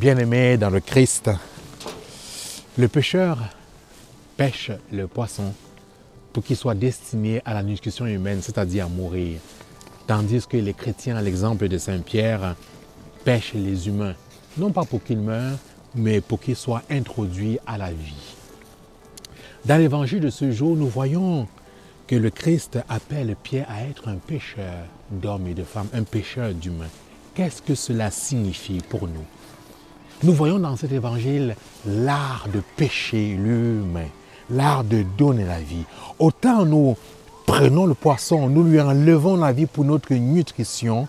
Bien-aimé dans le Christ, le pêcheur pêche le poisson pour qu'il soit destiné à la nutrition humaine, c'est-à-dire à mourir. Tandis que les chrétiens, à l'exemple de Saint Pierre, pêchent les humains, non pas pour qu'ils meurent, mais pour qu'ils soient introduits à la vie. Dans l'évangile de ce jour, nous voyons que le Christ appelle Pierre à être un pêcheur d'hommes et de femmes, un pêcheur d'humains. Qu'est-ce que cela signifie pour nous? Nous voyons dans cet évangile l'art de pêcher l'humain, l'art de donner la vie. Autant nous prenons le poisson, nous lui enlevons la vie pour notre nutrition,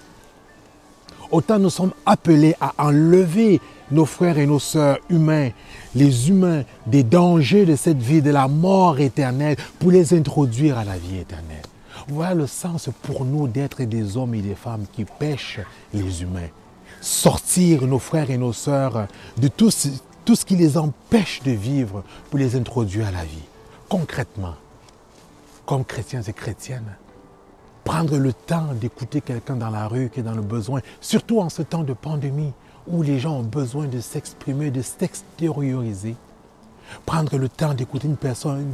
autant nous sommes appelés à enlever nos frères et nos sœurs humains, les humains, des dangers de cette vie, de la mort éternelle, pour les introduire à la vie éternelle. Voilà le sens pour nous d'être des hommes et des femmes qui pêchent les humains. Sortir nos frères et nos sœurs de tout ce, qui les empêche de vivre pour les introduire à la vie. Concrètement, comme chrétiens et chrétiennes, prendre le temps d'écouter quelqu'un dans la rue qui est dans le besoin, surtout en ce temps de pandémie où les gens ont besoin de s'exprimer, de s'extérioriser. Prendre le temps d'écouter une personne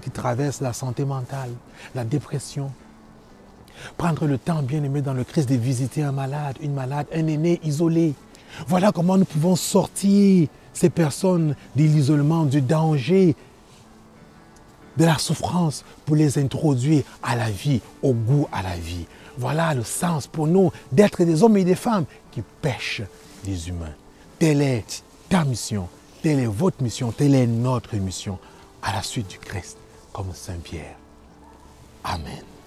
qui, traverse la santé mentale, la dépression. Prendre le temps, bien aimé dans le Christ, de visiter un malade, une malade, un aîné isolé. Voilà comment nous pouvons sortir ces personnes de l'isolement, du danger, de la souffrance pour les introduire à la vie, au goût à la vie. Voilà le sens pour nous d'être des hommes et des femmes qui pêchent les humains. Telle est ta mission, telle est votre mission, telle est notre mission à la suite du Christ, comme Saint Pierre. Amen.